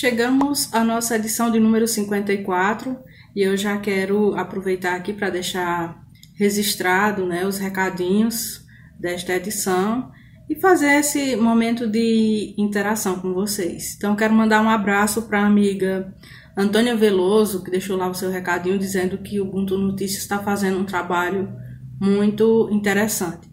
Chegamos à nossa edição de número 54 e eu já quero aproveitar aqui para deixar registrado né, os recadinhos desta edição e fazer esse momento de interação com vocês. Então, quero mandar um abraço para a amiga Antônia Veloso, que deixou lá o seu recadinho dizendo que o Ubuntu Notícias está fazendo um trabalho muito interessante.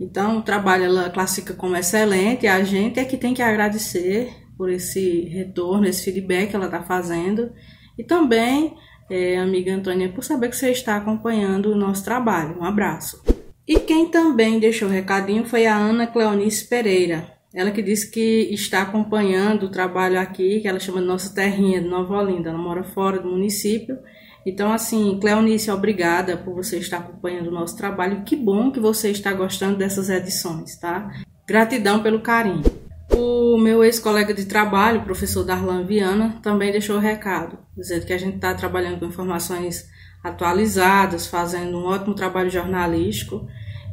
Então, o trabalho ela classifica como excelente, a gente é que tem que agradecer por esse retorno, esse feedback que ela está fazendo. E também, é, amiga Antônia, por saber que você está acompanhando o nosso trabalho. Um abraço. E quem também deixou o recadinho foi a Ana Cleonice Pereira. Ela que disse que está acompanhando o trabalho aqui, que ela chama de Nossa Terrinha de Nova Olinda. Ela mora fora do município. Então, assim, Cleonice, obrigada por você estar acompanhando o nosso trabalho. Que bom que você está gostando dessas edições, tá? Gratidão pelo carinho. O meu ex-colega de trabalho, professor Darlan Viana, também deixou o recado, dizendo que a gente está trabalhando com informações atualizadas, fazendo um ótimo trabalho jornalístico.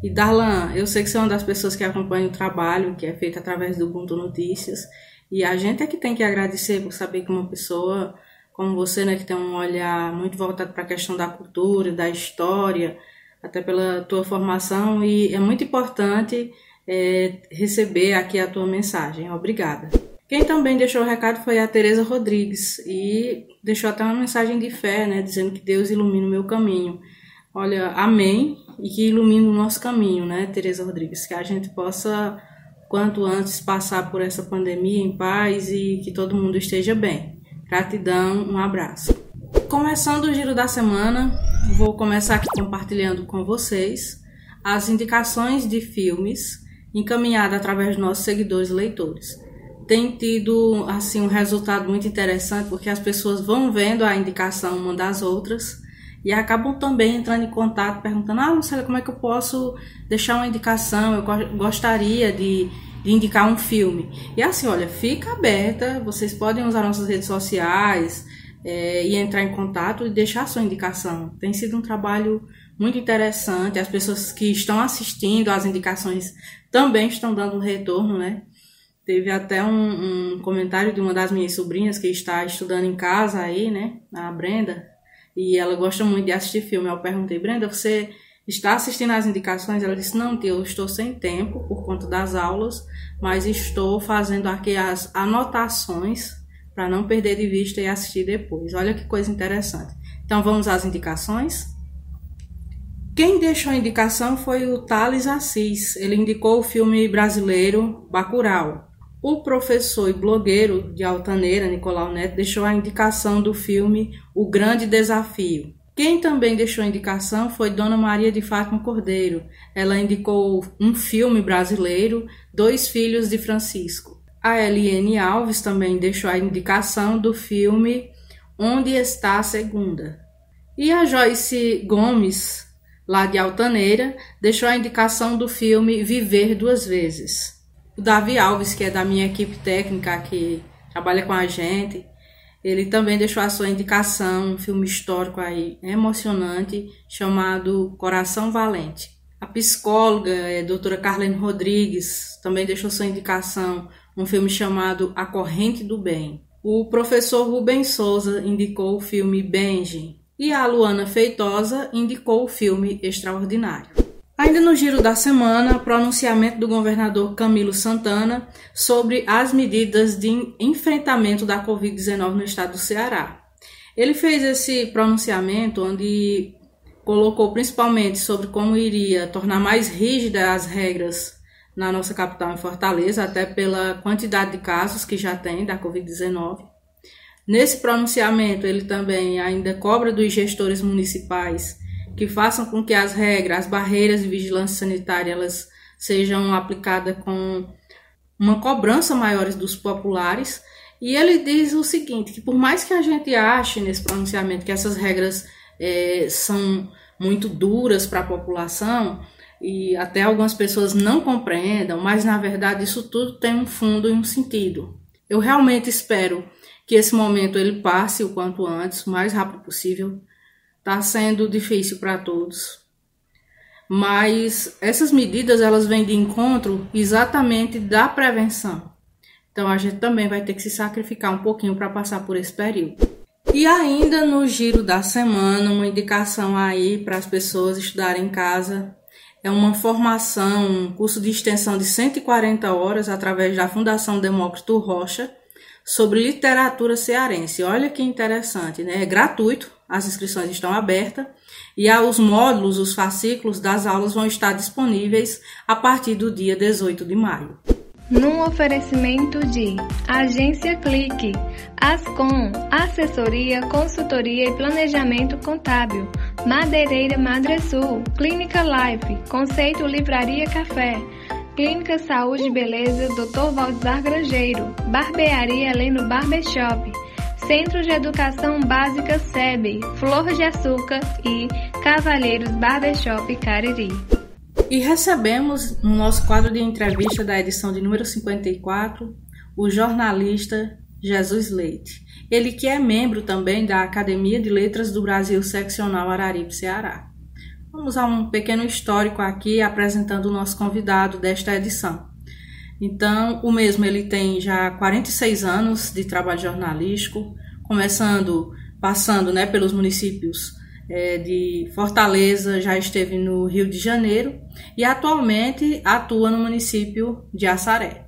E Darlan, eu sei que você é uma das pessoas que acompanha o trabalho que é feito através do Ubuntu Notícias, e a gente é que tem que agradecer por saber que uma pessoa como você, né, que tem um olhar muito voltado para a questão da cultura, da história, até pela tua formação, e é muito importante é, receber aqui a tua mensagem. Obrigada. Quem também deixou o recado foi a Tereza Rodrigues e deixou até uma mensagem de fé, né, dizendo que Deus ilumina o meu caminho. Olha, amém e que ilumine o nosso caminho, né, Tereza Rodrigues, que a gente possa quanto antes passar por essa pandemia em paz e que todo mundo esteja bem. Gratidão, um abraço. Começando o giro da semana, vou começar aqui compartilhando com vocês as indicações de filmes encaminhada através dos nossos seguidores e leitores. Tem tido assim um resultado muito interessante porque as pessoas vão vendo a indicação uma das outras e acabam também entrando em contato perguntando: "Ah, Marcela, como é que eu posso deixar uma indicação? Eu gostaria de, de indicar um filme". E assim, olha, fica aberta, vocês podem usar nossas redes sociais, é, e entrar em contato e deixar sua indicação. Tem sido um trabalho muito interessante. As pessoas que estão assistindo às indicações também estão dando um retorno, né? Teve até um, um, comentário de uma das minhas sobrinhas que está estudando em casa aí, né? A Brenda. E ela gosta muito de assistir filme. Eu perguntei, Brenda, você está assistindo às indicações? Ela disse, não, tia, eu estou sem tempo por conta das aulas, mas estou fazendo aqui as anotações para não perder de vista e assistir depois. Olha que coisa interessante. Então vamos às indicações? Quem deixou a indicação foi o Thales Assis. Ele indicou o filme brasileiro Bacurau. O professor e blogueiro de Altaneira, Nicolau Neto, deixou a indicação do filme O Grande Desafio. Quem também deixou a indicação foi Dona Maria de Fátima Cordeiro. Ela indicou um filme brasileiro, Dois Filhos de Francisco. A Eliane Alves também deixou a indicação do filme Onde Está a Segunda. E a Joyce Gomes lá de Altaneira, deixou a indicação do filme Viver Duas Vezes. O Davi Alves, que é da minha equipe técnica que trabalha com a gente, ele também deixou a sua indicação, um filme histórico aí emocionante chamado Coração Valente. A psicóloga, a doutora Carlene Rodrigues, também deixou sua indicação, um filme chamado A Corrente do Bem. O professor Rubens Souza indicou o filme Benji, e a Luana Feitosa indicou o filme Extraordinário. Ainda no giro da semana, pronunciamento do governador Camilo Santana sobre as medidas de enfrentamento da Covid-19 no estado do Ceará. Ele fez esse pronunciamento onde colocou principalmente sobre como iria tornar mais rígidas as regras na nossa capital em Fortaleza, até pela quantidade de casos que já tem da Covid-19 Nesse pronunciamento, ele também ainda cobra dos gestores municipais que façam com que as regras, as barreiras de vigilância sanitária, elas sejam aplicadas com uma cobrança maior dos populares. E ele diz o seguinte, que por mais que a gente ache nesse pronunciamento que essas regras é, são muito duras para a população, e até algumas pessoas não compreendam, mas na verdade isso tudo tem um fundo e um sentido. Eu realmente espero que esse momento ele passe o quanto antes, o mais rápido possível. Está sendo difícil para todos. Mas essas medidas elas vêm de encontro exatamente da prevenção. Então a gente também vai ter que se sacrificar um pouquinho para passar por esse período. E ainda no giro da semana, uma indicação aí para as pessoas estudarem em casa é uma formação, um curso de extensão de 140 horas através da Fundação Demócrito Rocha sobre literatura cearense. Olha que interessante, né? É gratuito, as inscrições estão abertas e os módulos, os fascículos das aulas vão estar disponíveis a partir do dia 18 de maio. Num oferecimento de Agência Clique, Ascom, Assessoria, Consultoria e Planejamento Contábil, Madeireira Madresul, Clínica Life, Conceito Livraria Café, Clínica Saúde e Beleza Dr. Valdizar Grangeiro, Barbearia Heleno Barbershop, Centro de Educação Básica SEB, Flor de Açúcar e Cavalheiros Barbershop Cariri. E recebemos no nosso quadro de entrevista da edição de número 54 o jornalista Jesus Leite. Ele que é membro também da Academia de Letras do Brasil Seccional Araripe Ceará. Vamos a um pequeno histórico aqui apresentando o nosso convidado desta edição. Então, o mesmo ele tem já 46 anos de trabalho jornalístico, começando, passando né, pelos municípios é, de Fortaleza, já esteve no Rio de Janeiro e atualmente atua no município de Assaré.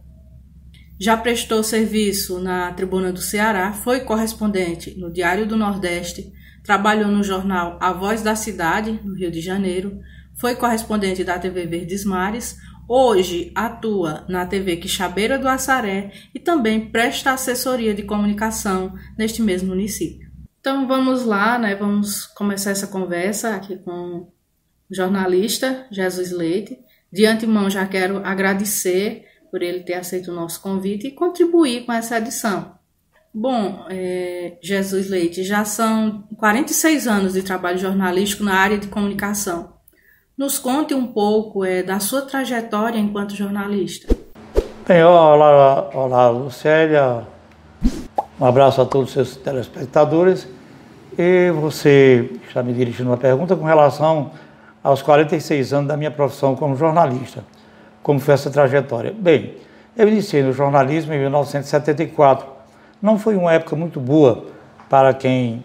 Já prestou serviço na Tribuna do Ceará, foi correspondente no Diário do Nordeste, trabalhou no jornal A Voz da Cidade, no Rio de Janeiro, foi correspondente da TV Verdes Mares, hoje atua na TV Quixabeira do Assaré e também presta assessoria de comunicação neste mesmo município. Então vamos lá, né? Vamos começar essa conversa aqui com o jornalista Jesus Leite. De antemão já quero agradecer por ele ter aceito o nosso convite e contribuir com essa edição. Bom, é, Jesus Leite, já são 46 anos de trabalho jornalístico na área de comunicação. Nos conte um pouco é, da sua trajetória enquanto jornalista. Bem, olá, olá Lucélia, um abraço a todos os seus telespectadores. E você está me dirigindo uma pergunta com relação aos 46 anos da minha profissão como jornalista. Como foi essa trajetória? Bem, eu iniciei no jornalismo em 1974. Não foi uma época muito boa para quem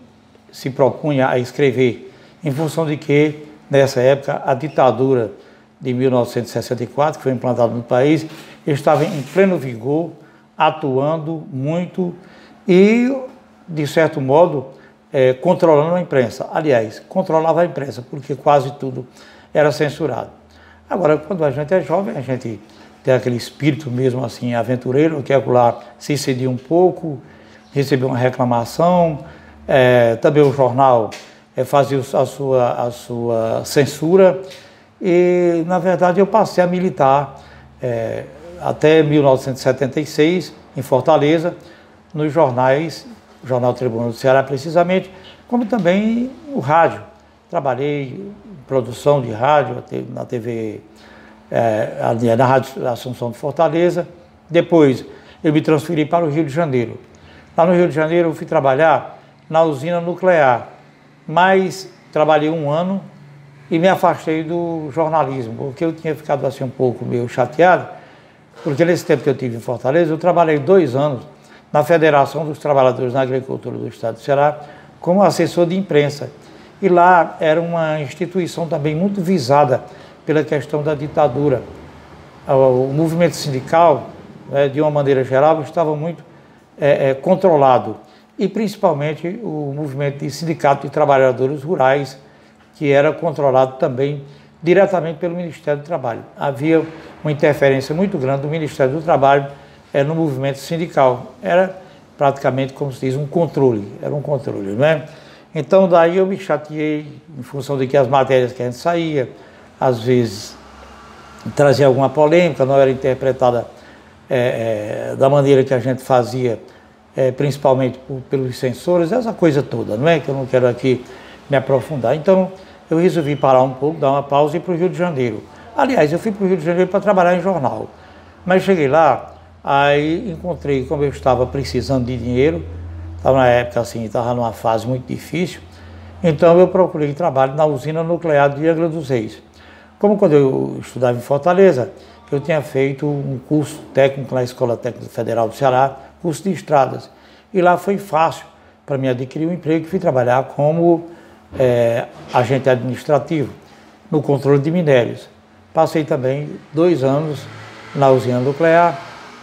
se propunha a escrever, em função de que, nessa época, a ditadura de 1964, que foi implantada no país, estava em pleno vigor, atuando muito e, de certo modo, é, controlando a imprensa. Aliás, controlava a imprensa, porque quase tudo era censurado. Agora, quando a gente é jovem, a gente tem aquele espírito mesmo assim, aventureiro, que é lá se cedia um pouco, recebeu uma reclamação, é, também o jornal é, fazia a sua, a sua censura, e na verdade eu passei a militar é, até 1976 em Fortaleza, nos jornais, Jornal Tribuna do Ceará precisamente, como também o rádio. Trabalhei em produção de rádio na TV, é, na Rádio Assunção de Fortaleza. Depois eu me transferi para o Rio de Janeiro. Lá no Rio de Janeiro eu fui trabalhar na usina nuclear, mas trabalhei um ano e me afastei do jornalismo, porque eu tinha ficado assim um pouco meio chateado, porque nesse tempo que eu tive em Fortaleza, eu trabalhei dois anos na Federação dos Trabalhadores na Agricultura do Estado do Ceará como assessor de imprensa. E lá era uma instituição também muito visada pela questão da ditadura. O movimento sindical, né, de uma maneira geral, estava muito é, é, controlado. E principalmente o movimento de sindicato de trabalhadores rurais, que era controlado também diretamente pelo Ministério do Trabalho. Havia uma interferência muito grande do Ministério do Trabalho é, no movimento sindical. Era praticamente, como se diz, um controle, era um controle, não é? Então daí eu me chateei em função de que as matérias que a gente saía, às vezes trazia alguma polêmica, não era interpretada é, é, da maneira que a gente fazia, é, principalmente por, pelos censores, essa coisa toda, não é? Que eu não quero aqui me aprofundar. Então eu resolvi parar um pouco, dar uma pausa e ir para o Rio de Janeiro. Aliás, eu fui para o Rio de Janeiro para trabalhar em jornal, mas cheguei lá, Aí encontrei, como eu estava precisando de dinheiro, estava na época assim, estava numa fase muito difícil, então eu procurei trabalho na usina nuclear de Angra dos Reis. Como quando eu estudava em Fortaleza, eu tinha feito um curso técnico na Escola Técnica Federal do Ceará, curso de estradas. E lá foi fácil para mim adquirir um emprego e fui trabalhar como é, agente administrativo no controle de minérios. Passei também dois anos na usina nuclear,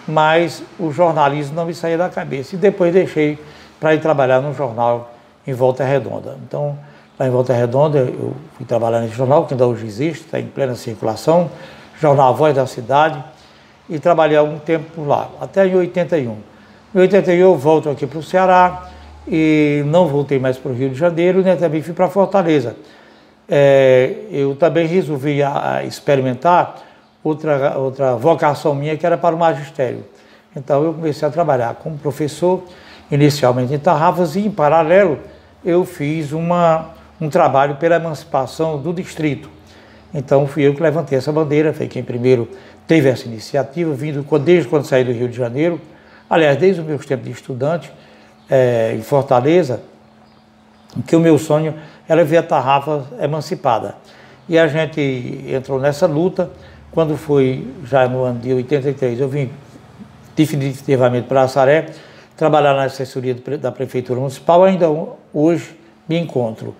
mas o jornalismo não me saía da cabeça. E depois deixei para ir trabalhar no jornal em Volta Redonda. Então, lá em Volta Redonda, eu fui trabalhar nesse jornal, que ainda hoje existe, está em plena circulação, jornal Voz da Cidade, e trabalhei algum tempo por lá, até em 81. Em 81 eu volto aqui para o Ceará, e não voltei mais para o Rio de Janeiro, nem também fui para Fortaleza. É, eu também resolvi a, a experimentar outra, outra vocação minha, que era para o magistério. Então eu comecei a trabalhar como professor, inicialmente em Tarrafas, e em paralelo eu fiz uma, um trabalho pela emancipação do distrito. Então fui eu que levantei essa bandeira, foi quem primeiro teve essa iniciativa, vindo desde quando saí do Rio de Janeiro, aliás, desde os meus tempos de estudante, é, em Fortaleza, que o meu sonho era ver a tarrafa emancipada. E a gente entrou nessa luta. Quando foi já no ano de 83, eu vim definitivamente para Assaré, trabalhar na assessoria da Prefeitura Municipal, ainda hoje me encontro.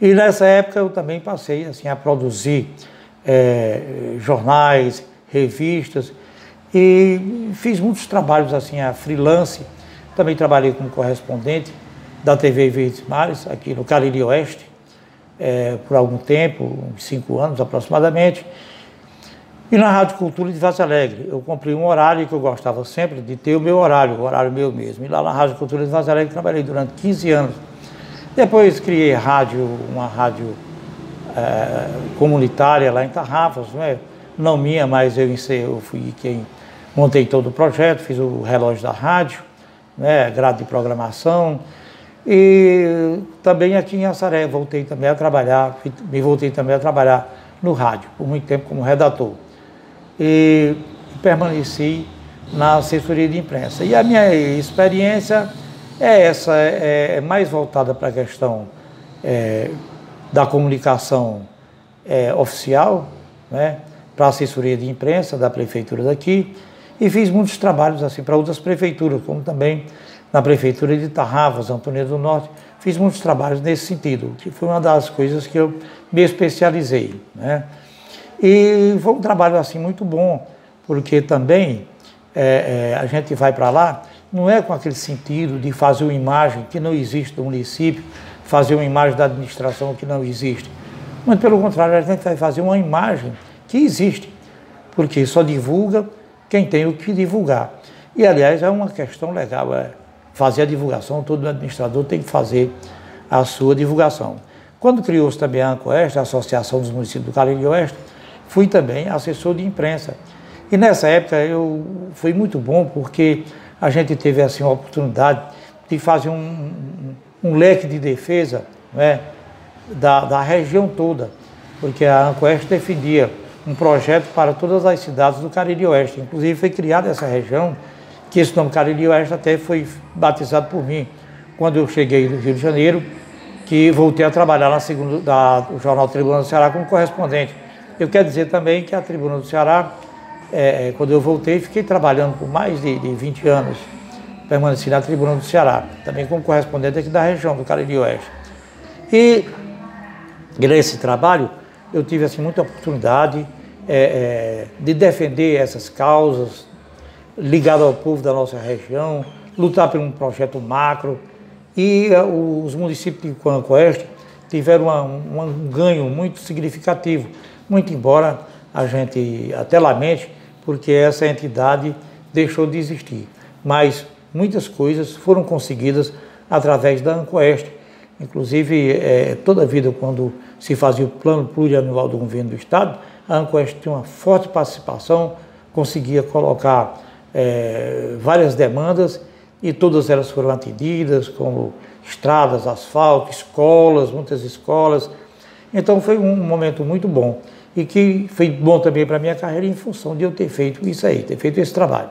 E nessa época eu também passei assim, a produzir é, jornais, revistas, e fiz muitos trabalhos assim, a freelance, também trabalhei como correspondente da TV Verdes Mares, aqui no Cariri Oeste, é, por algum tempo, uns cinco anos aproximadamente. E na Rádio Cultura de Vaz Alegre, eu cumpri um horário que eu gostava sempre de ter o meu horário, o horário meu mesmo. E lá na Rádio Cultura de Vaz Alegre trabalhei durante 15 anos. Depois criei rádio, uma rádio é, comunitária lá em Tarrafas, não, é? não minha, mas eu, eu fui quem montei todo o projeto, fiz o relógio da rádio né, grade de programação. E também aqui em Assaré voltei também a trabalhar, me voltei também a trabalhar no rádio, por muito tempo como redator. E permaneci na assessoria de imprensa. E a minha experiência é essa, é, é mais voltada para a questão é, da comunicação é, oficial, né, para a assessoria de imprensa da prefeitura daqui, e fiz muitos trabalhos assim para outras prefeituras, como também na prefeitura de Tarrafas, Antônio do Norte. Fiz muitos trabalhos nesse sentido, que foi uma das coisas que eu me especializei. Né? E foi um trabalho assim muito bom, porque também é, é, a gente vai para lá, não é com aquele sentido de fazer uma imagem que não existe do município, fazer uma imagem da administração que não existe. Mas pelo contrário, a gente vai fazer uma imagem que existe, porque só divulga quem tem o que divulgar. E, aliás, é uma questão legal, é fazer a divulgação, todo administrador tem que fazer a sua divulgação. Quando criou-se também a ANCOEST, a Associação dos Municípios do Cariri Oeste, fui também assessor de imprensa. E nessa época eu foi muito bom porque a gente teve assim a oportunidade de fazer um, um leque de defesa né, da, da região toda, porque a ANCOEST defendia um projeto para todas as cidades do Cariri Oeste. Inclusive foi criada essa região, que esse nome Cariri Oeste até foi batizado por mim quando eu cheguei do Rio de Janeiro, que voltei a trabalhar na segunda, da, do Jornal Tribuna do Ceará como correspondente. Eu quero dizer também que a Tribuna do Ceará, é, é quando eu voltei, fiquei trabalhando por mais de, de 20 anos, permaneci na Tribuna do Ceará, também como correspondente aqui da região do Cariri Oeste. E nesse trabalho, eu tive assim, muita oportunidade é, é, de defender essas causas ligadas ao povo da nossa região, lutar por um projeto macro. E uh, os municípios de Coanco Oeste tiveram uma, um ganho muito significativo, muito embora a gente até lamente, porque essa entidade deixou de existir. Mas muitas coisas foram conseguidas através da Ancoeste. Inclusive, é, toda a vida, quando se fazia o plano plurianual do governo do Estado, a Ancoeste tinha uma forte participação, conseguia colocar é, várias demandas e todas elas foram atendidas, como estradas, asfalto, escolas, muitas escolas. Então foi um momento muito bom e que foi bom também para a minha carreira em função de eu ter feito isso aí, ter feito esse trabalho.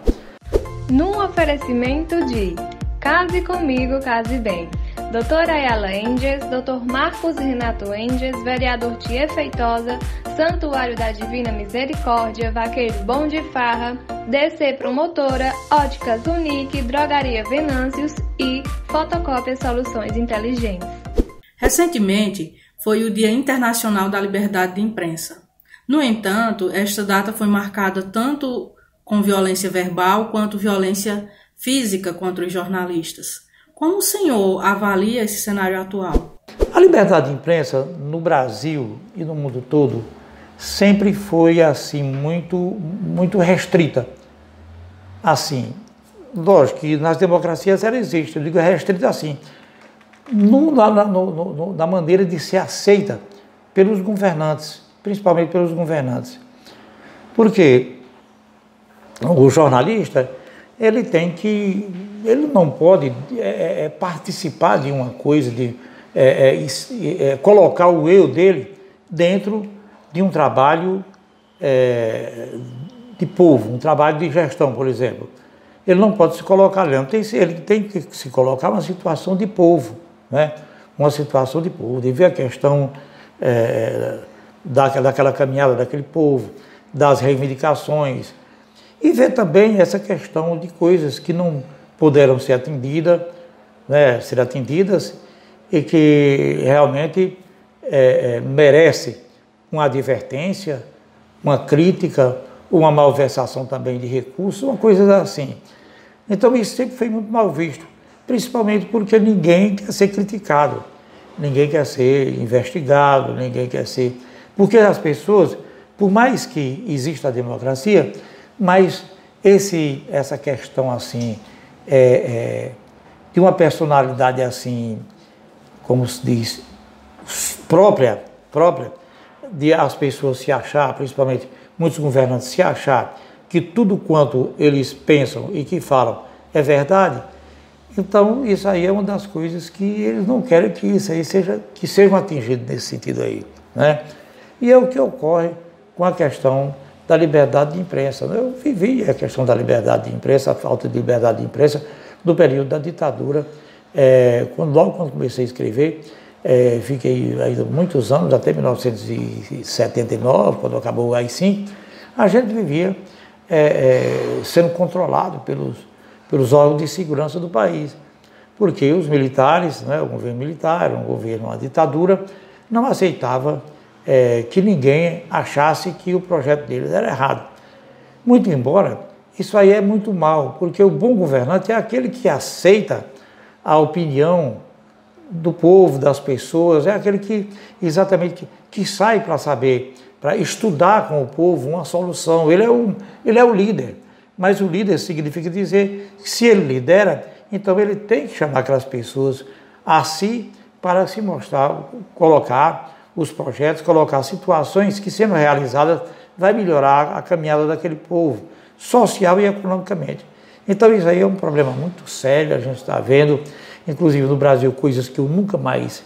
Num oferecimento de Case Comigo, Case Bem Doutora Ayala Enges, Dr. Marcos Renato Enges, vereador Tia Feitosa, Santuário da Divina Misericórdia, Vaqueiro Bom de Farra, DC Promotora, Óticas Unique, Drogaria Venâncios e Fotocópia Soluções Inteligentes. Recentemente foi o Dia Internacional da Liberdade de Imprensa. No entanto, esta data foi marcada tanto com violência verbal quanto violência física contra os jornalistas. Como o senhor avalia esse cenário atual? A liberdade de imprensa no Brasil e no mundo todo sempre foi assim muito muito restrita. Assim, lógico que nas democracias ela existe, eu digo restrita assim, no, na, no, no, na maneira de ser aceita pelos governantes, principalmente pelos governantes. Porque o jornalista ele tem que, ele não pode é, é, participar de uma coisa de é, é, é, colocar o eu dele dentro de um trabalho é, de povo, um trabalho de gestão, por exemplo. Ele não pode se colocar ali, tem, ele tem que se colocar uma situação de povo, né? uma situação de povo, de ver a questão é, daquela caminhada daquele povo, das reivindicações, e ver também essa questão de coisas que não puderam ser atendidas, né, ser atendidas e que realmente é, é, merece uma advertência, uma crítica, uma malversação também de recursos, uma coisa assim. Então isso sempre foi muito mal visto, principalmente porque ninguém quer ser criticado, ninguém quer ser investigado, ninguém quer ser. Porque as pessoas, por mais que exista a democracia, mas esse, essa questão assim é, é, de uma personalidade assim como se diz, própria, própria de as pessoas se achar, principalmente muitos governantes se achar que tudo quanto eles pensam e que falam é verdade, então isso aí é uma das coisas que eles não querem que isso aí seja que sejam atingidos nesse sentido aí, né? E é o que ocorre com a questão da liberdade de imprensa. Eu vivi a questão da liberdade de imprensa, a falta de liberdade de imprensa no período da ditadura é, quando, logo quando comecei a escrever, é, fiquei ainda muitos anos, até 1979, quando acabou o AI-5, a gente vivia é, é, sendo controlado pelos, pelos órgãos de segurança do país. Porque os militares, né, o governo militar, um governo, uma ditadura, não aceitava é, que ninguém achasse que o projeto deles era errado. Muito embora, isso aí é muito mal, porque o bom governante é aquele que aceita a opinião do povo, das pessoas, é aquele que exatamente que, que sai para saber, para estudar com o povo uma solução. Ele é, um, ele é o líder, mas o líder significa dizer que se ele lidera, então ele tem que chamar aquelas pessoas a si para se mostrar, colocar os projetos, colocar situações que, sendo realizadas, vai melhorar a caminhada daquele povo, social e economicamente. Então isso aí é um problema muito sério, a gente está vendo, inclusive no Brasil, coisas que eu nunca mais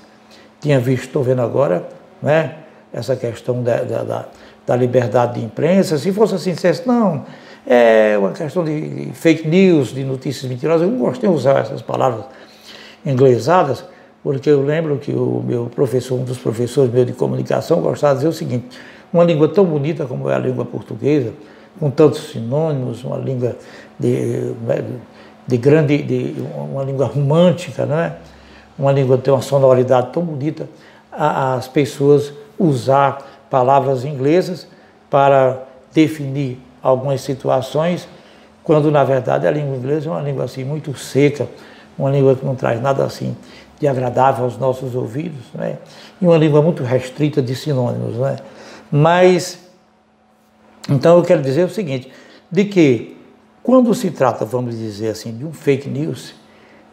tinha visto, estou vendo agora, né? essa questão da, da, da, liberdade de imprensa. Se fosse assim, dissesse, não, é uma questão de fake news, de notícias mentirosas, eu não gostei de usar essas palavras inglesadas, porque eu lembro que o meu professor, um dos professores meu de comunicação, gostava de dizer o seguinte, uma língua tão bonita como é a língua portuguesa, com tantos sinônimos, uma língua de, né, de grande, de uma língua romântica, né? uma língua que tem uma sonoridade tão bonita, as pessoas usar palavras inglesas para definir algumas situações, quando na verdade a língua inglesa é uma língua assim muito seca, uma língua que não traz nada assim de agradável aos nossos ouvidos, né? e uma língua muito restrita de sinônimos. Né? Mas então eu quero dizer o seguinte, de que quando se trata, vamos dizer assim, de um fake news,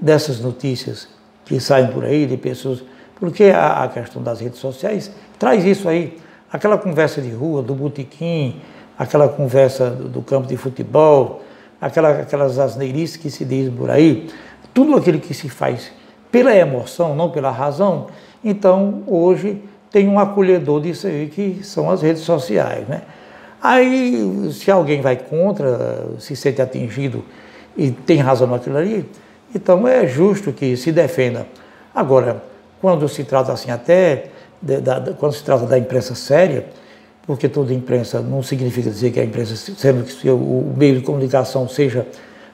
dessas notícias que saem por aí de pessoas, porque a, a questão das redes sociais traz isso aí, aquela conversa de rua, do botequim, aquela conversa do, do campo de futebol, aquela, aquelas asneirices que se diz por aí, tudo aquilo que se faz pela emoção, não pela razão, então hoje tem um acolhedor disso aí que são as redes sociais, né? Aí, se alguém vai contra, se sente atingido e tem razão naquilo ali, então é justo que se defenda. Agora, quando se trata assim, até de, da, quando se trata da imprensa séria, porque toda imprensa não significa dizer que a imprensa, sendo que o meio de comunicação seja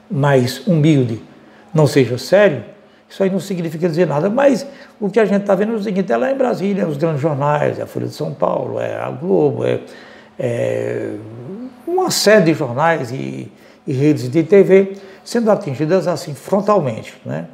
mais humilde, não seja sério, isso aí não significa dizer nada. Mas o que a gente está vendo é o seguinte: é lá em Brasília, os grandes jornais, é a Folha de São Paulo, é a Globo, é, é uma série de jornais e, e, redes de TV sendo atingidas assim frontalmente, né?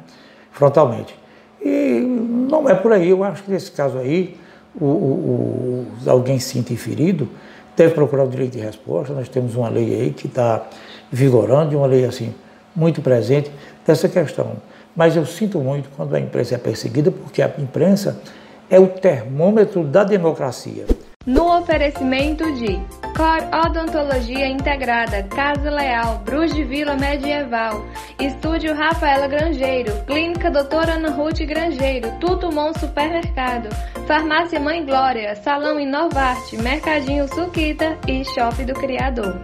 Frontalmente. E não é por aí. Eu acho que nesse caso aí, o, o, o alguém se sentir ferido deve procurar o direito de resposta. Nós temos uma lei aí que está vigorando, uma lei assim muito presente dessa questão. Mas eu sinto muito quando a imprensa é perseguida, porque a imprensa é o termômetro da democracia. No oferecimento de Cor Odontologia Integrada, Casa Leal, Bruz de Vila Medieval, Estúdio Rafaela Grangeiro, Clínica Doutora Ana Ruth Grangeiro, Tutumon Supermercado, Farmácia Mãe Glória, Salão Inovarte, Mercadinho Suquita e Shopping do Criador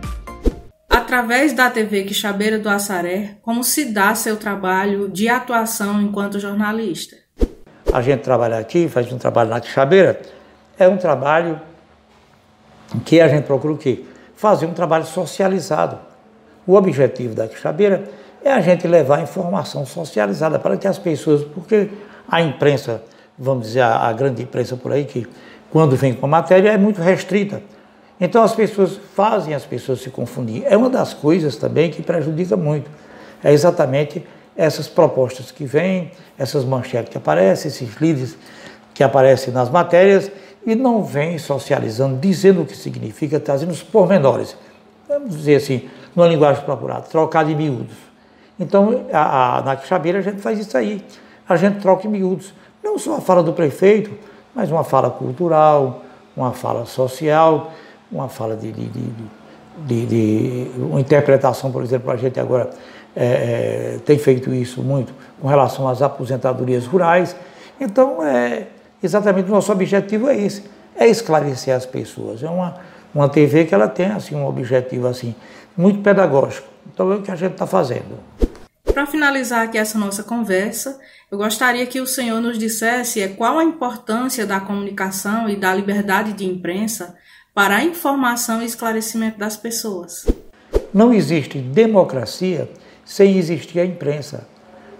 através da TV Quixabeira do Assaré, como se dá seu trabalho de atuação enquanto jornalista? A gente trabalha aqui, faz um trabalho na Quixabeira, é um trabalho que a gente procura o quê? Fazer um trabalho socializado. O objetivo da Quixabeira é a gente levar informação socializada para que as pessoas, porque a imprensa, vamos dizer, a grande imprensa por aí, que quando vem com a matéria é muito restrita. Então as pessoas fazem as pessoas se confundir. É uma das coisas também que prejudica muito. É exatamente essas propostas que vêm, essas manchetes que aparecem, esses líderes que aparecem nas matérias e não vêm socializando, dizendo o que significa, trazendo os pormenores. Vamos dizer assim, numa linguagem procurada, trocar de miúdos. Então, a, a, na Quixabeira a gente faz isso aí. A gente troca em miúdos. Não só a fala do prefeito, mas uma fala cultural, uma fala social, uma fala de, de, de, de, uma interpretação, por exemplo, a gente agora é, é, tem feito isso muito com relação às aposentadorias rurais. Então, é, exatamente o nosso objetivo é esse, é esclarecer as pessoas. É uma, uma TV que ela tem assim, um objetivo assim, muito pedagógico. Então é o que a gente está fazendo. Para finalizar aqui essa nossa conversa, eu gostaria que o senhor nos dissesse qual a importância da comunicação e da liberdade de imprensa para a informação e esclarecimento das pessoas. Não existe democracia sem existir a imprensa.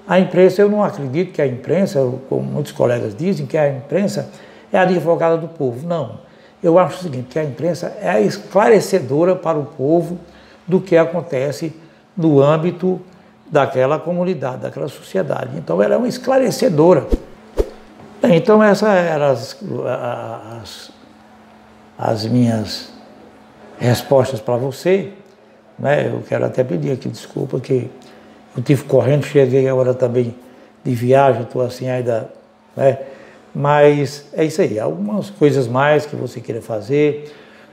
A imprensa, eu não acredito que a imprensa, como muitos colegas dizem, que a imprensa é a advogada do povo. Não. Eu acho o seguinte, que a imprensa é esclarecedora para o povo do que acontece no âmbito daquela comunidade, daquela sociedade. Então ela é uma esclarecedora. Então essas eram as, as, as minhas respostas para você. Né? Eu quero até pedir aqui desculpa que eu tive correndo, cheguei agora também de viagem, estou assim ainda. Né? Mas é isso aí, algumas coisas mais que você queira fazer.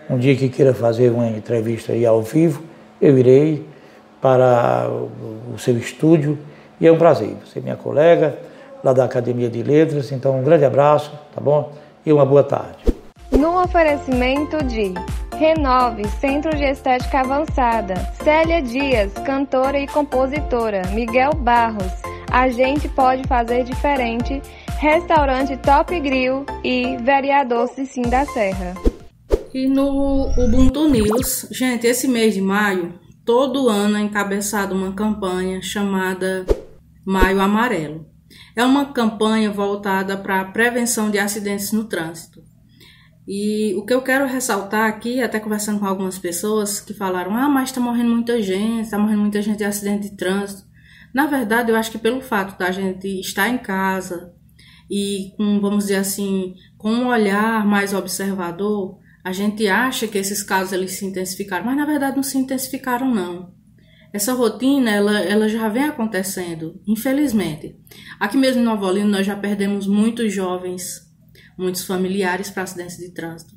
Um dia que queira fazer uma entrevista aí ao vivo, eu irei para o seu estúdio e é um prazer. Você é minha colega lá da Academia de Letras, então um grande abraço, tá bom? E uma boa tarde. No oferecimento de Renove Centro de Estética Avançada, Célia Dias, cantora e compositora, Miguel Barros, a gente pode fazer diferente, Restaurante Top Grill e Vereador Cicim da Serra. E no Ubuntu News, gente, esse mês de maio, todo ano é encabeçado uma campanha chamada Maio Amarelo. É uma campanha voltada para a prevenção de acidentes no trânsito. E o que eu quero ressaltar aqui, até conversando com algumas pessoas que falaram: ah, mas está morrendo muita gente, está morrendo muita gente de acidente de trânsito. Na verdade, eu acho que pelo fato da gente estar em casa e com, vamos dizer assim, com um olhar mais observador, a gente acha que esses casos eles se intensificaram, mas na verdade não se intensificaram não. Essa rotina, ela, ela já vem acontecendo, infelizmente. Aqui mesmo em Nova Olinda, nós já perdemos muitos jovens muitos familiares para acidentes de trânsito.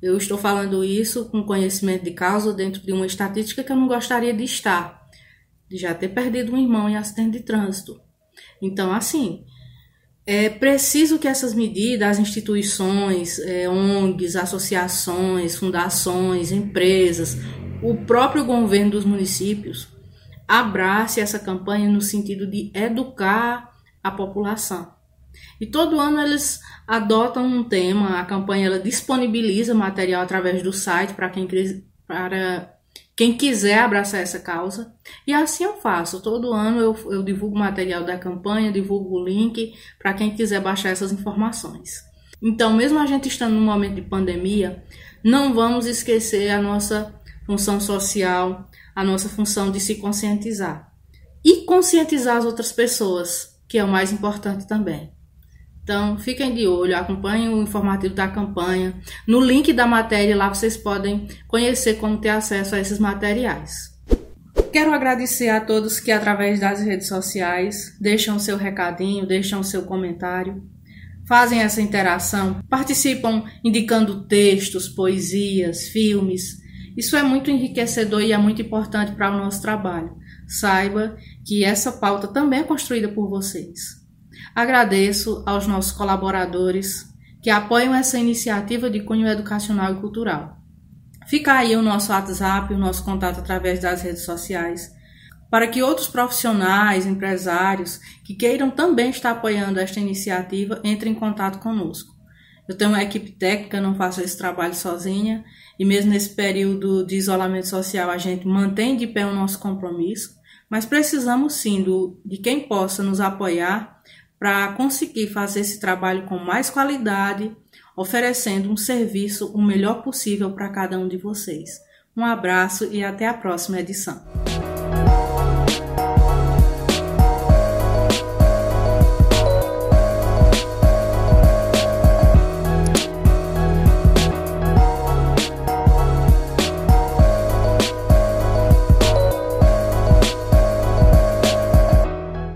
Eu estou falando isso com conhecimento de causa dentro de uma estatística que eu não gostaria de estar, de já ter perdido um irmão em acidente de trânsito. Então, assim, é preciso que essas medidas, as instituições, é, ONGs, associações, fundações, empresas, o próprio governo dos municípios abrace essa campanha no sentido de educar a população E todo ano eles adotam um tema, a campanha ela disponibiliza material através do site para quem, para quem quiser abraçar essa causa. E assim eu faço. Todo ano eu, eu divulgo material da campanha, divulgo o link para quem quiser baixar essas informações. Então, mesmo a gente estando num momento de pandemia, não vamos esquecer a nossa função social, a nossa função de se conscientizar. E conscientizar as outras pessoas, que é o mais importante também. Então, fiquem de olho, acompanhem o informativo da campanha. No link da matéria lá vocês podem conhecer como ter acesso a esses materiais. Quero agradecer a todos que, através das redes sociais, deixam seu recadinho, deixam seu comentário, fazem essa interação, participam indicando textos, poesias, filmes. Isso é muito enriquecedor e é muito importante para o nosso trabalho. Saiba que essa pauta também é construída por vocês. Agradeço aos nossos colaboradores que apoiam essa iniciativa de cunho educacional e cultural. Fica aí o nosso WhatsApp, o nosso contato através das redes sociais, para que outros profissionais, empresários que queiram também estar apoiando esta iniciativa entrem em contato conosco. Eu tenho uma equipe técnica, não faço esse trabalho sozinha, e mesmo nesse período de isolamento social a gente mantém de pé o nosso compromisso, mas precisamos sim do, de quem possa nos apoiar para conseguir fazer esse trabalho com mais qualidade, oferecendo um serviço o melhor possível para cada um de vocês. Um abraço e até a próxima edição.